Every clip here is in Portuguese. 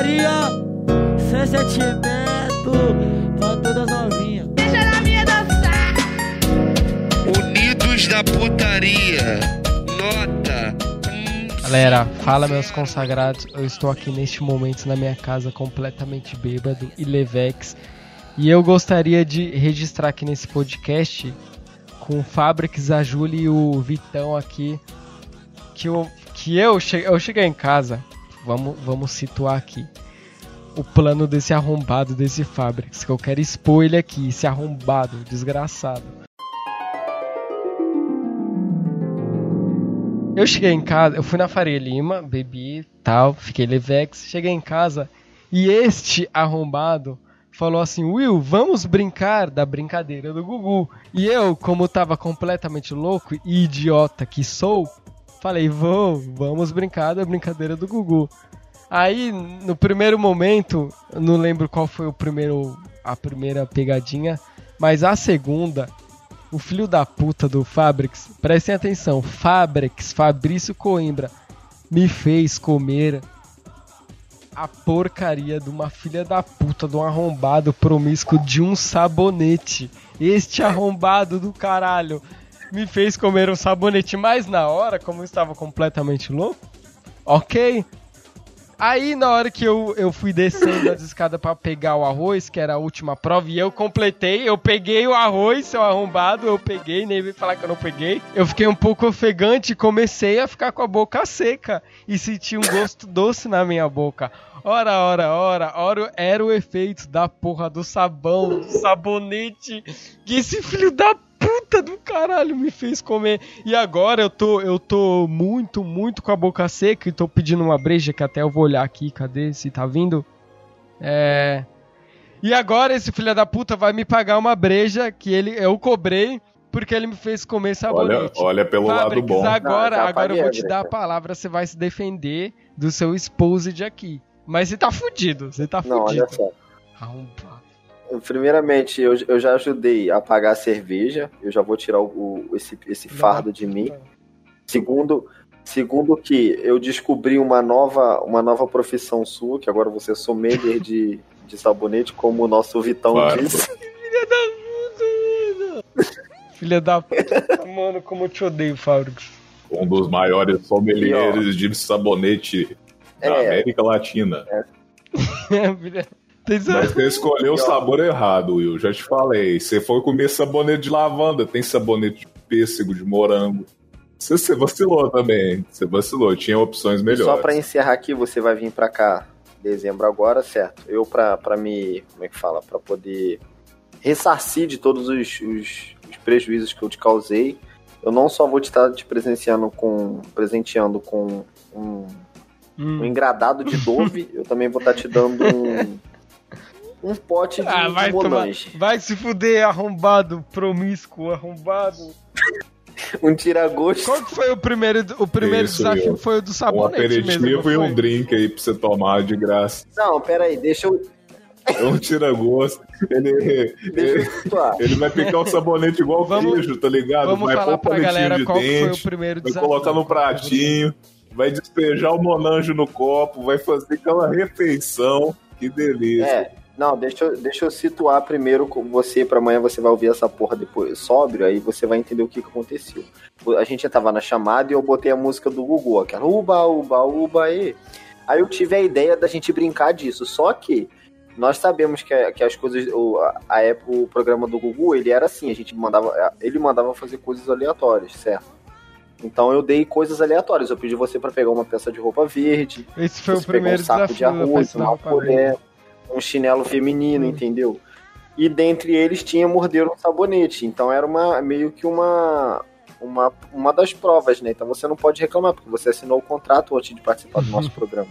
putaria, sem sentimento, pra todas novinhas. Deixa na minha dançar. Unidos da putaria. Nota. Galera, fala meus consagrados, eu estou aqui neste momento na minha casa completamente bêbado e levex. E eu gostaria de registrar aqui nesse podcast com o Fabrics, a Júlia e o Vitão aqui que eu, que eu, che eu cheguei em casa. Vamos, vamos situar aqui o plano desse arrombado desse Fabrics, que eu quero expor ele aqui, esse arrombado, desgraçado. Eu cheguei em casa, eu fui na Faria Lima, bebi tal, fiquei levex, cheguei em casa e este arrombado falou assim: Will, vamos brincar da brincadeira do Gugu. E eu, como tava completamente louco e idiota que sou, falei: vou, vamos brincar da brincadeira do Gugu. Aí, no primeiro momento, não lembro qual foi o primeiro, a primeira pegadinha, mas a segunda, o filho da puta do Fabrics, prestem atenção, Fabrics, Fabrício Coimbra, me fez comer a porcaria de uma filha da puta, de um arrombado promíscuo de um sabonete. Este arrombado do caralho me fez comer um sabonete, mas na hora, como eu estava completamente louco, ok. Aí na hora que eu, eu fui descendo as escadas para pegar o arroz, que era a última prova, e eu completei, eu peguei o arroz, seu arrombado, eu peguei, nem veio falar que eu não peguei. Eu fiquei um pouco ofegante e comecei a ficar com a boca seca e senti um gosto doce na minha boca. Ora, ora, ora, ora, era o efeito da porra do sabão, do sabonete que esse filho da puta do caralho me fez comer. E agora eu tô, eu tô muito, muito com a boca seca e tô pedindo uma breja que até eu vou olhar aqui, cadê? Se tá vindo? É. E agora esse filho da puta vai me pagar uma breja que ele eu cobrei porque ele me fez comer sabonete. Olha, olha pelo lado Fabrics, bom. agora, Não, agora eu vou te dar a palavra, você vai se defender do seu exposed aqui. Mas você tá fudido, você tá Não, fudido. olha só. Arrombado. Primeiramente, eu, eu já ajudei a pagar a cerveja. Eu já vou tirar o, o- esse, esse fardo de mim. Segundo, segundo que eu descobri uma nova, uma nova profissão sua, que agora você é sommelier de, de sabonete, como o nosso Vitão Claro. disse. Filha da puta, mano, como eu te odeio, Fabrics. Um dos maiores sommeliers de sabonete da É. América Latina. Filha- Tem Mas você escolheu o sabor errado, Will. Já te falei. Você foi comer sabonete de lavanda, tem sabonete de pêssego, de morango. Você, você vacilou também. Você vacilou. Tinha opções E melhores. só pra encerrar aqui, você vai vir pra cá em dezembro agora, certo? Eu pra, pra me, como é que fala? Pra poder ressarcir de todos os, os, os prejuízos que eu te causei, eu não só vou te estar te presenciando com, presenteando com um, um Hum. engradado de Dove, eu também vou estar te dando um, um pote de, Ah, vai, tomar, Monange. vai se fuder, arrombado, promíscuo, arrombado. Um tira-gosto. Qual que foi o primeiro, o primeiro Isso, desafio? Foi o do Um sabonete aperitivo mesmo, e um drink aí pra você tomar de graça. Não, pera aí, deixa eu, É um tira-gosto. Ele, deixa eu ele, ele vai picar o sabonete igual Vamos- queijo, tá ligado? Vamos vai falar pôr pra palitinho galera de qual que foi o dente, primeiro vai desafio. colocar no pratinho, vai despejar o monanjo no copo, vai fazer aquela refeição. Que delícia. É, não, deixa eu, deixa eu situar primeiro com você, pra amanhã você vai ouvir essa porra depois sóbrio, aí você vai entender o que, que aconteceu. A gente já tava na chamada e eu botei a música do Gugu, aquela uba, uba, uba, aí. Aí eu tive a ideia da gente brincar disso, só que nós sabemos que, que as coisas, o, a, época, o programa do Gugu, ele era assim, a gente mandava, ele mandava fazer coisas aleatórias, certo? Então eu dei coisas aleatórias, eu pedi você pra pegar uma peça de roupa verde, Esse foi o primeiro um saco desafio. de arroz, uma colher, um chinelo feminino, Hum. entendeu? E dentre eles tinha morder um sabonete. Então era uma meio que uma, uma uma das provas, né? Então você não pode reclamar porque você assinou o contrato antes de participar do nosso programa.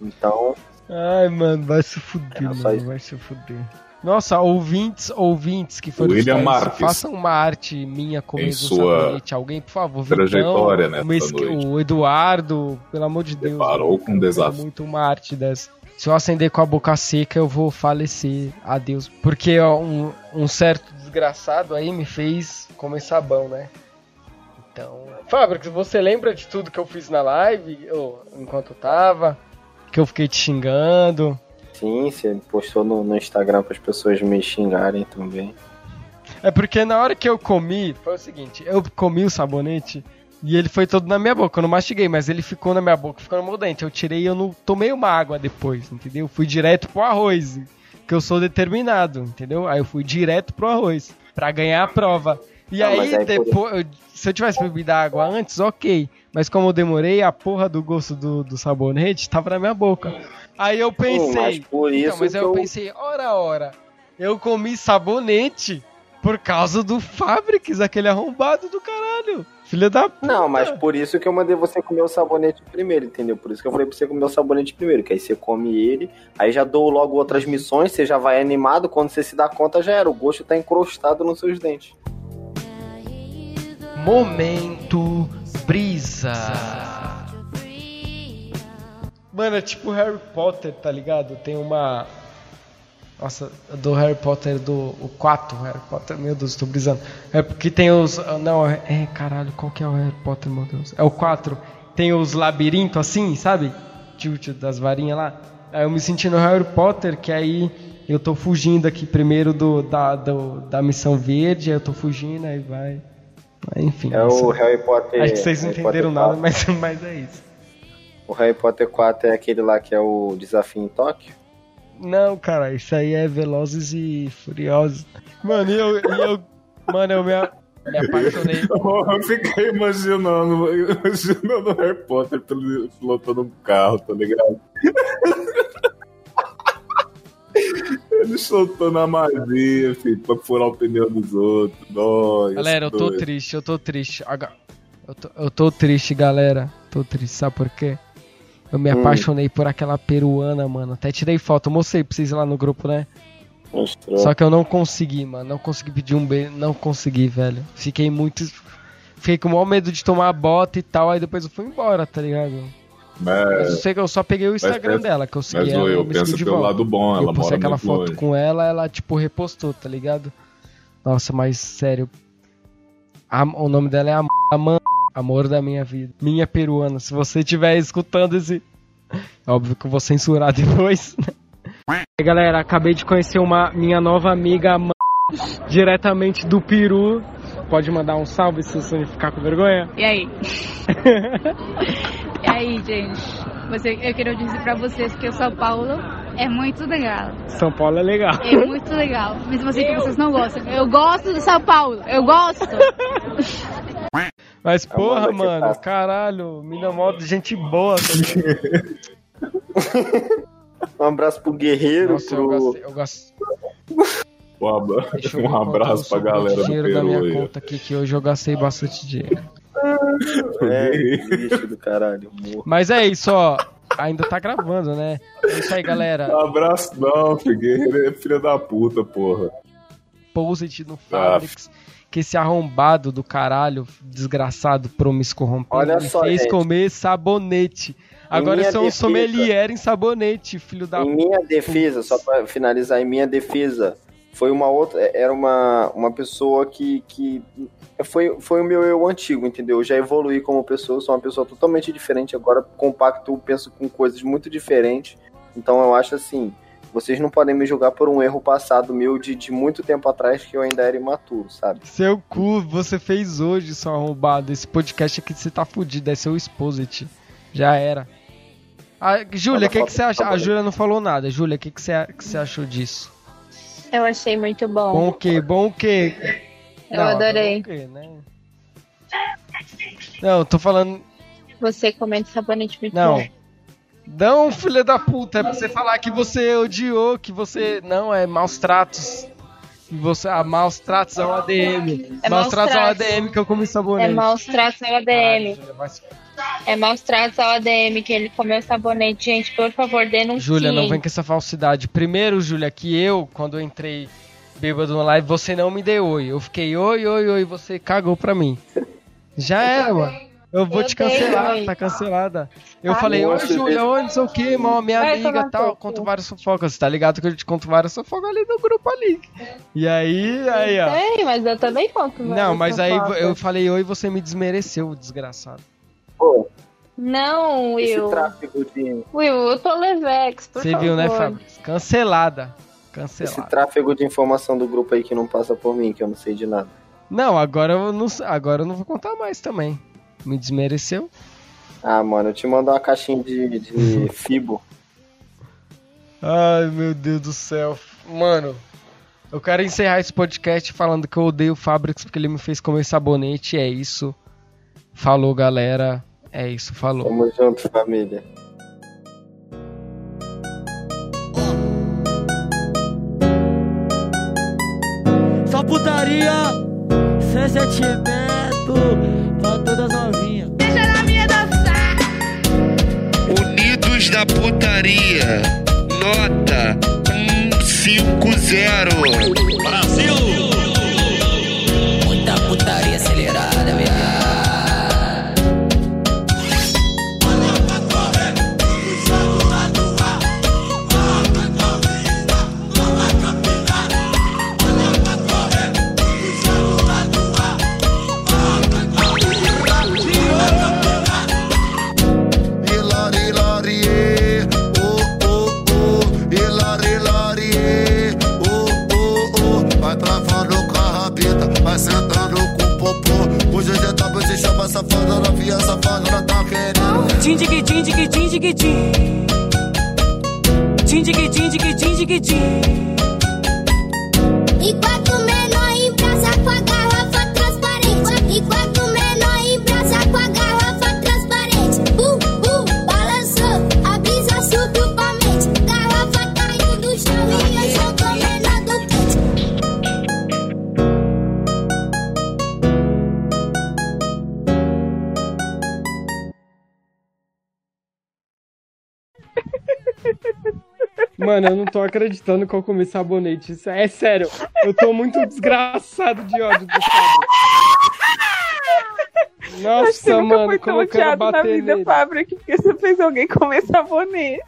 Então, Ai, mano, vai se fuder, mano, vai se fuder. Nossa, ouvintes, ouvintes que foram William Marques. façam uma arte minha comendo Em um sua sabonete. Alguém, por favor, trajetória Vitão, Mesqui- noite. o Eduardo, pelo amor de Deus. Deparou mano, com um desafio. muito uma arte dessa. Se eu acender com a boca seca, eu vou falecer. Adeus. Porque ó, um, um certo desgraçado aí me fez comer sabão, né? Então. Fábrica, você lembra de tudo que eu fiz na live? Ou enquanto eu tava? Que eu fiquei te xingando. Sim, você postou no, no Instagram para as pessoas me xingarem também. É porque na hora que eu comi, foi o seguinte, eu comi o sabonete e ele foi todo na minha boca. Eu não mastiguei, mas ele ficou na minha boca, ficou no meu dente. Eu tirei e eu não tomei uma água depois, entendeu? Fui direto pro arroz, que eu sou determinado, entendeu? Aí eu fui direto pro arroz, pra ganhar a prova. E Não, aí, mas aí por- depois, eu- se eu tivesse bebido água antes, ok. Mas como eu demorei, a porra do gosto do, do sabonete tava na minha boca. Aí eu pensei. mas por isso então, mas eu eu- pensei, ora, ora, eu comi sabonete por causa do Fabrics, aquele arrombado do caralho. Filha da puta. Não, mas por isso que eu mandei você comer o sabonete primeiro, entendeu? Por isso que eu falei pra você comer o sabonete primeiro, que aí você come ele, aí já dou logo outras missões, você já vai animado, quando você se dá conta já era, o gosto tá encrostado nos seus dentes. Momento brisa. Mano, é tipo Harry Potter, tá ligado? Tem uma. Nossa, do Harry Potter do. O 4, Harry Potter, meu Deus, tô brisando. É porque tem os. Não, é. é, caralho, qual que é o Harry Potter, meu Deus? É o 4. Tem os labirintos assim, sabe? Tilt das varinhas lá. Aí eu me senti no Harry Potter, que aí eu tô fugindo aqui primeiro do, da, do, da missão verde, aí eu tô fugindo, aí vai. Enfim. É o Harry Potter. Acho que vocês não Harry entenderam Potter nada, 4. mas, mas é isso. O Harry Potter 4 é aquele lá que é o desafio em Tóquio? Não, cara, isso aí é Velozes e Furiosos. Mano, e eu, e eu mano, eu me, me apaixonei. Eu fiquei imaginando, imaginando o Harry Potter pil- pilotando um carro, tá ligado? Ele soltando a magia, filho, pra furar o pneu dos outros. Nossa, Galera, eu tô doido. triste, eu tô triste. Aga- Eu tô, eu tô triste, galera. Tô triste, sabe por quê? Eu me Hum. apaixonei por aquela peruana, mano. Até tirei foto, mostrei pra vocês lá no grupo, né? Mostrou. Só que eu não consegui, mano. Não consegui pedir um beijo. Não consegui, velho. Fiquei muito. Fiquei com o maior medo de tomar a bota e tal. Aí depois eu fui embora, tá ligado? Mas eu Mas, sei que eu só peguei o Instagram pensa- dela, que eu segui mas ela. eu, eu me penso pelo volta. lado bom, ela eu mora aquela foto com ela, ela, tipo, repostou, tá ligado? Nossa, mas sério. a- o nome dela é Am Amanda, amor da minha vida. Minha peruana. Se você estiver escutando esse. É óbvio que eu vou censurar depois. né? E galera, acabei de conhecer uma minha nova amiga diretamente do Peru. Pode mandar um salve se você ficar com vergonha. E aí? e aí, gente? Você, eu queria dizer pra vocês que o São Paulo é muito legal. São Paulo é legal. É muito legal. Mesmo assim que vocês não gostam. Eu gosto do São Paulo. Eu gosto. Mas porra, Amanda, que mano, passa. caralho, mina de gente boa. tá? Um abraço pro Guerreiro, Nossa, eu pro. gosto, eu gosto. Um abra- eu um abraço pra galera do dinheiro da minha Peru aí. conta aqui, que hoje eu gastei bastante dinheiro. É, lixo do caralho. morro. Mas é isso, ó. Ainda tá gravando, né? É isso aí, galera. Um abraço não, Figueira é filha da puta, porra. Post no Fabrics. Que esse arrombado do caralho, desgraçado, promíscuo rompido, Olha só, fez gente. comer sabonete. Agora eu sou um defesa- sommelier em sabonete, filho da Em minha defesa, só pra finalizar, em minha defesa, foi uma outra. Era uma, uma pessoa que. que foi, foi o meu eu antigo, entendeu? Eu já evoluí como pessoa, sou uma pessoa totalmente diferente. Agora, compacto, penso com coisas muito diferentes. Então, eu acho assim. Vocês não podem me julgar por um erro passado meu de, de muito tempo atrás que eu ainda era imaturo, sabe? Seu cu, você fez hoje, seu arrombado. Esse podcast aqui você tá fudido, é seu exposit. Já era. Ah, Júlia, o que, que você acha? A Júlia não falou nada. Júlia, o que, que, você, que você achou disso? Eu achei muito bom. Bom o quê? Bom o quê? Eu adorei. bom o quê, né? Não, eu tô falando. Você comendo sabonete muito Não. bom. Não, filha da puta, é pra você falar que você odiou, que você. Não, é maus tratos. Você. Ah, maus tratos é um ADM. É maus tratos é um. ADM que eu comi sabonete. É maus tratos ADM. Júlia, vai se É maus tratos ao ADM que ele comeu sabonete. Gente, por favor, denuncie. Júlia, não vem com essa falsidade. Primeiro, Júlia, que eu, quando eu entrei bêbado na live, você não me deu oi. Eu fiquei oi, oi, oi, você cagou pra mim. Já era, mano. Eu vou Eu te cancelar, tá cancelada. Eu Ah, falei, você Júlia, não sei o que, mal, minha Vai amiga e tal. Conto várias fofocas, tá ligado? Que eu te conto várias fofocas ali no grupo ali. E aí, aí, ó. Sei, mas eu também conto. Não, mas aí fofoca. eu falei oi você me desmereceu, desgraçado. Pô, Não, Esse Will. tráfego de, Will, eu tô Levex, por Você favor. viu, né, Fábio? Cancelada. esse Cancelada. tráfego de informação do grupo aí que não passa por mim, que eu não sei de nada. Não, agora eu não, agora eu não vou contar mais também. Me desmereceu. Ah, mano, eu te mando uma caixinha de, de Fibo. Ai, meu Deus do céu. Mano, eu quero encerrar esse podcast falando que eu odeio o Fabrics porque ele me fez comer sabonete. É isso. Falou, galera. É isso, falou. Tamo junto, família. 150. Muita 징지기지 징지기 징지기 징지기지 Mano, eu não tô acreditando que eu comi sabonete. Isso é sério. Eu tô muito desgraçado de ódio do Fabrics. Nossa, Acho que mano, foi como tão eu quero na vida, nele. Fábrica, porque você fez alguém comer sabonete.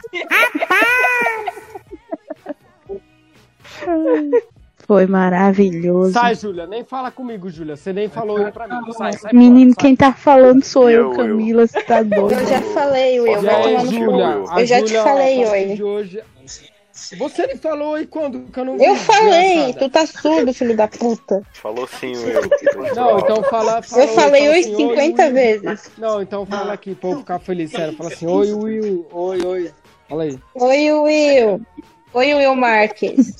Foi maravilhoso. Sai, Júlia, nem fala comigo, Júlia. Você nem falou oi pra mim. Sai, sai Menino, fora, sai. quem tá falando sou eu, Eu, eu. Camila, você tá doido. Eu já falei, Will. Vai aí, tomar no cu. Eu já te falei, hoje... Você me falou oi quando? Que eu não vi, Eu falei, desgraçada. tu tá surdo, filho da puta. Falou sim, Will. Não, então fala. fala Eu falei fala oi assim, 50 Will. vezes. Não, então fala aqui, pra eu ficar feliz, sério. Fala assim, oi, Will. Oi, oi. Fala aí. Oi, Will. Oi, Will Marques.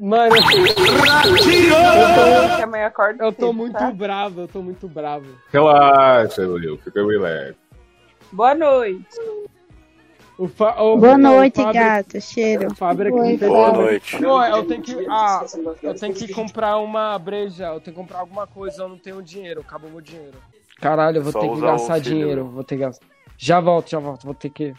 Mano, amanhã acorda eu tô muito tá? bravo, eu tô muito bravo. Relaxa, Will. Fica relax. Boa noite. O fa... o- Boa o noite, Fábrica- gato. Cheiro. O Fábrica Oi, me fez Boa uma- noite. Não, eu tenho que. Ah, eu tenho que comprar uma breja, eu tenho que comprar alguma coisa, eu não tenho dinheiro, acabou meu dinheiro. Caralho, eu vou Só ter que gastar dinheiro, vou ter que gastar. Já volto, já volto, vou ter que